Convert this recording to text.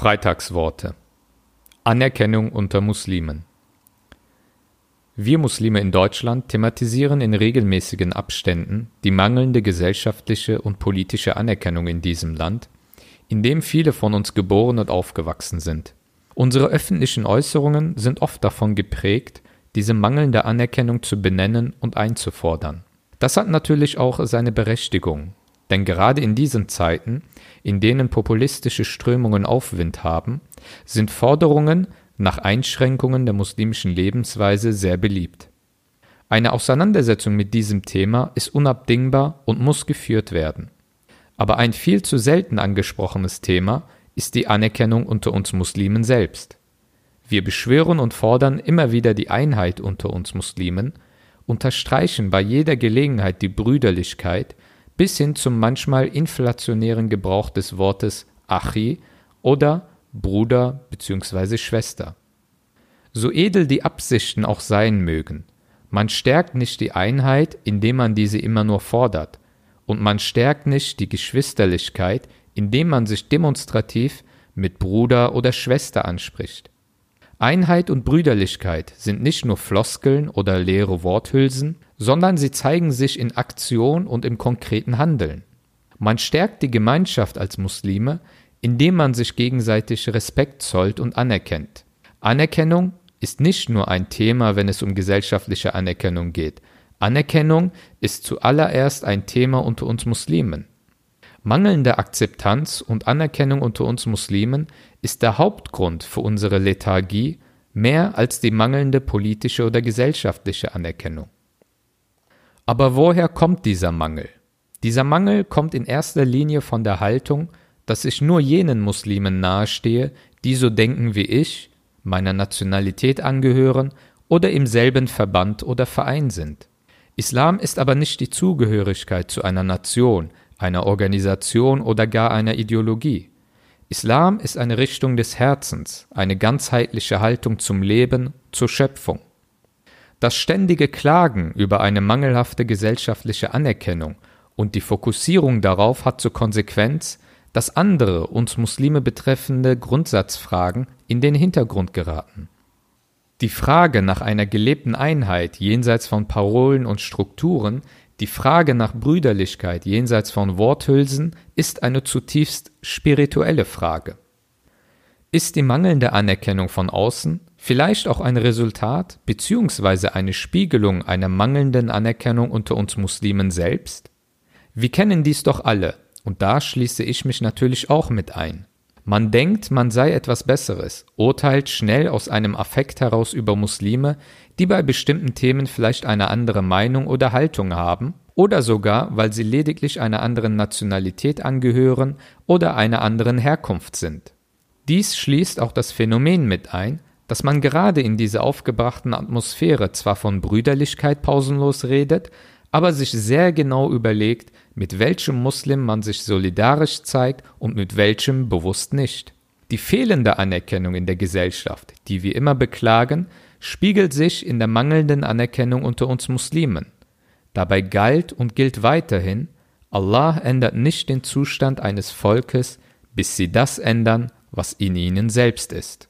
Freitagsworte Anerkennung unter Muslimen Wir Muslime in Deutschland thematisieren in regelmäßigen Abständen die mangelnde gesellschaftliche und politische Anerkennung in diesem Land, in dem viele von uns geboren und aufgewachsen sind. Unsere öffentlichen Äußerungen sind oft davon geprägt, diese mangelnde Anerkennung zu benennen und einzufordern. Das hat natürlich auch seine Berechtigung, denn gerade in diesen Zeiten, in denen populistische Strömungen Aufwind haben, sind Forderungen nach Einschränkungen der muslimischen Lebensweise sehr beliebt. Eine Auseinandersetzung mit diesem Thema ist unabdingbar und muss geführt werden. Aber ein viel zu selten angesprochenes Thema ist die Anerkennung unter uns Muslimen selbst. Wir beschwören und fordern immer wieder die Einheit unter uns Muslimen, unterstreichen bei jeder Gelegenheit die Brüderlichkeit, bis hin zum manchmal inflationären Gebrauch des Wortes Achi oder Bruder bzw. Schwester. So edel die Absichten auch sein mögen, man stärkt nicht die Einheit, indem man diese immer nur fordert, und man stärkt nicht die Geschwisterlichkeit, indem man sich demonstrativ mit Bruder oder Schwester anspricht. Einheit und Brüderlichkeit sind nicht nur Floskeln oder leere Worthülsen, sondern sie zeigen sich in Aktion und im konkreten Handeln. Man stärkt die Gemeinschaft als Muslime, indem man sich gegenseitig Respekt zollt und anerkennt. Anerkennung ist nicht nur ein Thema, wenn es um gesellschaftliche Anerkennung geht. Anerkennung ist zuallererst ein Thema unter uns Muslimen. Mangelnde Akzeptanz und Anerkennung unter uns Muslimen ist der Hauptgrund für unsere Lethargie mehr als die mangelnde politische oder gesellschaftliche Anerkennung. Aber woher kommt dieser Mangel? Dieser Mangel kommt in erster Linie von der Haltung, dass ich nur jenen Muslimen nahestehe, die so denken wie ich, meiner Nationalität angehören oder im selben Verband oder Verein sind. Islam ist aber nicht die Zugehörigkeit zu einer Nation, einer Organisation oder gar einer Ideologie. Islam ist eine Richtung des Herzens, eine ganzheitliche Haltung zum Leben, zur Schöpfung. Das ständige Klagen über eine mangelhafte gesellschaftliche Anerkennung und die Fokussierung darauf hat zur Konsequenz, dass andere uns Muslime betreffende Grundsatzfragen in den Hintergrund geraten. Die Frage nach einer gelebten Einheit jenseits von Parolen und Strukturen die Frage nach Brüderlichkeit jenseits von Worthülsen ist eine zutiefst spirituelle Frage. Ist die mangelnde Anerkennung von außen vielleicht auch ein Resultat bzw. eine Spiegelung einer mangelnden Anerkennung unter uns Muslimen selbst? Wir kennen dies doch alle, und da schließe ich mich natürlich auch mit ein. Man denkt, man sei etwas Besseres, urteilt schnell aus einem Affekt heraus über Muslime, die bei bestimmten Themen vielleicht eine andere Meinung oder Haltung haben, oder sogar, weil sie lediglich einer anderen Nationalität angehören oder einer anderen Herkunft sind. Dies schließt auch das Phänomen mit ein, dass man gerade in dieser aufgebrachten Atmosphäre zwar von Brüderlichkeit pausenlos redet, aber sich sehr genau überlegt, mit welchem Muslim man sich solidarisch zeigt und mit welchem bewusst nicht. Die fehlende Anerkennung in der Gesellschaft, die wir immer beklagen, spiegelt sich in der mangelnden Anerkennung unter uns Muslimen. Dabei galt und gilt weiterhin, Allah ändert nicht den Zustand eines Volkes, bis sie das ändern, was in ihnen selbst ist.